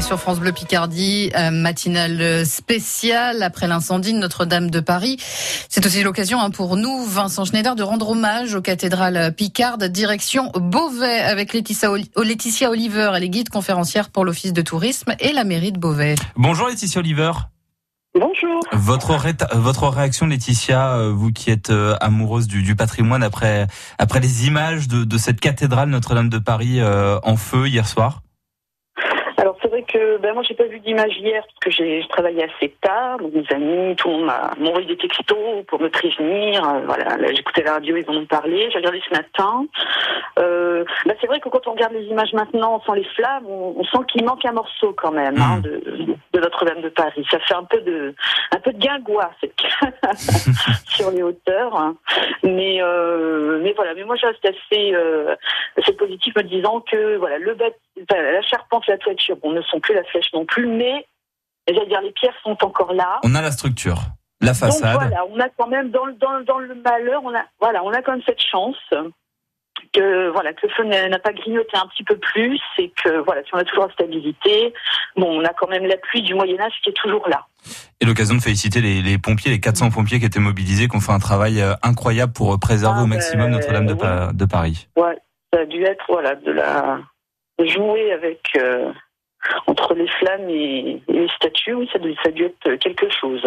Sur France Bleu Picardie, matinale spéciale après l'incendie de Notre-Dame de Paris. C'est aussi l'occasion hein, pour nous, Vincent Schneider, de rendre hommage aux cathédrales Picardes, direction Beauvais avec Laetitia, Laetitia Oliver, elle est guide conférencière pour l'Office de tourisme et la mairie de Beauvais. Bonjour Laetitia Oliver. Bonjour. Votre, votre réaction, Laetitia, euh, vous qui êtes euh, amoureuse du, du, patrimoine, après, après les images de, de cette cathédrale Notre-Dame de Paris euh, en feu hier soir? Que ben moi j'ai pas vu d'image hier parce que j'ai travaillé assez tard. Donc mes amis, tout le monde m'a envoyé des textos pour me prévenir. Euh, voilà, j'écoutais la radio, ils en ont parlé. J'ai regardé ce matin. Euh, ben c'est vrai que quand on regarde les images maintenant sans les flammes, on, sent qu'il manque un morceau quand même hein, mmh. de, de Notre-Dame de Paris. Ça fait un peu de un peu de guingois sur les hauteurs. Hein. Mais euh, mais voilà, mais moi je reste assez assez positif me disant que voilà le la charpente, la toiture, bon, ne sont plus la flèche non plus, mais j'allais dire les pierres sont encore là. On a la structure, la façade. Donc voilà, on a quand même dans, dans, dans le malheur, on a voilà, on a quand même cette chance que voilà que le feu n'a pas grignoté un petit peu plus et que voilà si on a toujours la stabilité bon on a quand même l'appui du Moyen Âge qui est toujours là et l'occasion de féliciter les, les, pompiers les 400 pompiers qui étaient mobilisés qui ont fait un travail euh, incroyable pour préserver ah, au maximum ben, Notre-Dame de, de, Paris ouais ça a dû être voilà de la jouer avec euh, entre les flammes et, les statues, oui, ça, dû être quelque chose.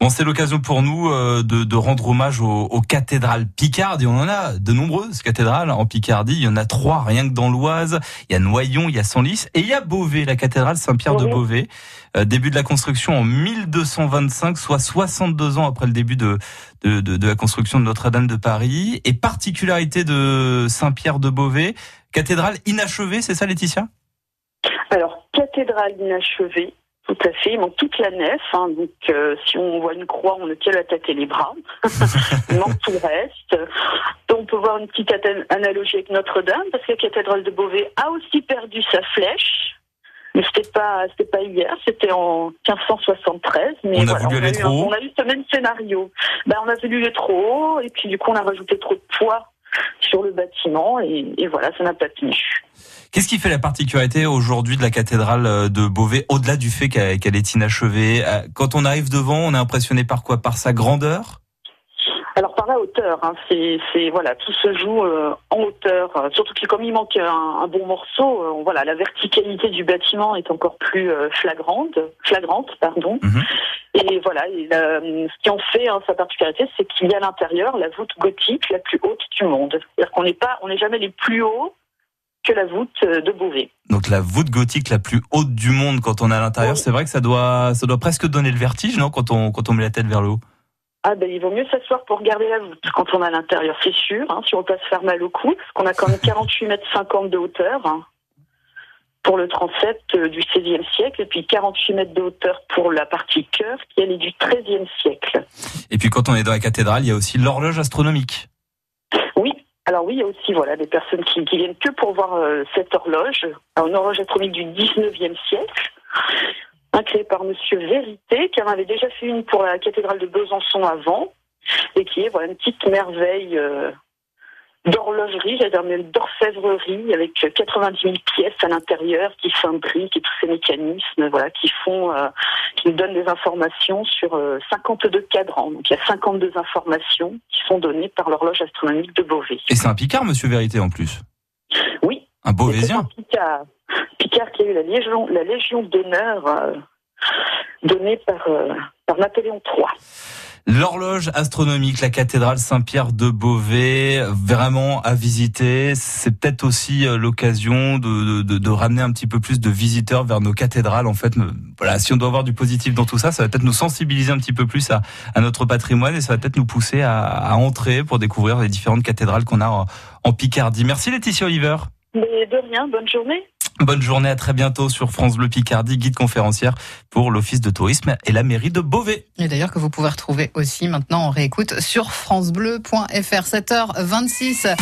Bon, c'est l'occasion pour nous euh, de, de, rendre hommage aux, aux, cathédrales picardes. Et on en a de nombreuses cathédrales en Picardie. Il y en a trois, rien que dans l'Oise. Il y a Noyon, il y a Senlis et il y a Beauvais, la cathédrale Saint-Pierre de Beauvais. Euh, début de la construction en 1225, soit 62 ans après le début de, de, de, de la construction de Notre-Dame de Paris. Et particularité de Saint-Pierre de Beauvais, cathédrale inachevée, c'est ça Laetitia? Alors, cathédrale inachevée, tout à fait. Il manque toute la nef. Hein, donc, euh, si on voit une croix, on ne tient la tête et les bras. il manque tout le reste. Donc, on peut voir une petite analogie avec Notre-Dame, parce que la cathédrale de Beauvais a aussi perdu sa flèche. Mais c'était pas, c'était pas hier, c'était en 1573. Mais on a voulu aller trop haut. On a eu ce même scénario. Ben, on a voulu aller trop haut, et puis du coup, on a rajouté trop de poids sur le bâtiment, et, et voilà, ça n'a pas tenu. Qu'est-ce qui fait la particularité aujourd'hui de la cathédrale euh, de Beauvais, au-delà du fait qu'elle est inachevée euh, Quand on arrive devant, on est impressionné par quoi? Par sa grandeur? Alors par la hauteur, hein, c'est voilà, tout se joue euh, en hauteur. Surtout que comme il manque un, bon morceau, voilà, la verticalité du bâtiment est encore plus flagrante, flagrante, pardon. Mhm. Et voilà, ce qui en fait hein, sa particularité, c'est qu'il y a à l'intérieur la voûte gothique la plus haute du monde. C'est-à-dire qu'on n'est pas, on n'est jamais les plus hauts, que la voûte euh, de Beauvais. Donc la voûte gothique la plus haute du monde quand on est à l'intérieur, c'est vrai que ça doit, ça doit presque donner le vertige, non, quand on, quand on met la tête vers le haut? Ah ben il vaut mieux s'asseoir pour regarder la voûte quand on est à l'intérieur, c'est sûr, hein, si on peut se faire mal au cou, parce qu'on a quand même 48 mètres 50 de hauteur hein, pour le transept euh, du XVIe siècle, et puis 48 mètres de hauteur pour la partie cœur, qui elle est du XIIIe siècle. Et puis quand on est dans la cathédrale, il y a aussi l'horloge astronomique. Alors oui, il y a aussi voilà des personnes qui, qui viennent que pour voir euh, cette horloge, une horloge astronomique du 19e siècle, hein, créée par Monsieur Vérité, qui en avait déjà fait une pour la cathédrale de Besançon avant, et qui est voilà une petite merveille euh, d'horlogerie, j'allais dire même d'orfèvrerie, avec 90 000 pièces à l'intérieur qui s'imbriquent et tous ces mécanismes, voilà, qui font, euh, qui nous donnent des informations sur 52 euh, cadrans. Donc il y a 52 informations qui sont données par l'horloge astronomique de Beauvais. Et c'est un Picard, Monsieur Vérité, en plus? Oui. Un Beauvaisien? Un Picard. Picard qui a eu la Légion, la Légion d'honneur euh, donnée par, par Napoléon III. L'horloge astronomique, la cathédrale Saint-Pierre de Beauvais, vraiment à visiter. C'est peut-être aussi euh, l'occasion de, de, ramener un petit peu plus de visiteurs vers nos cathédrales. En fait, voilà, si on doit avoir du positif dans tout ça, ça va peut-être nous sensibiliser un petit peu plus à, à notre patrimoine et ça va peut-être nous pousser à, entrer pour découvrir les différentes cathédrales qu'on a en, Picardie. Merci Laetitia Oliver. De rien, bonne journée. Bonne journée, à très bientôt sur France Bleu Picardie, guide conférencière pour l'Office de tourisme et la mairie de Beauvais. Et d'ailleurs que vous pouvez retrouver aussi maintenant en réécoute sur francebleu.fr 7h26.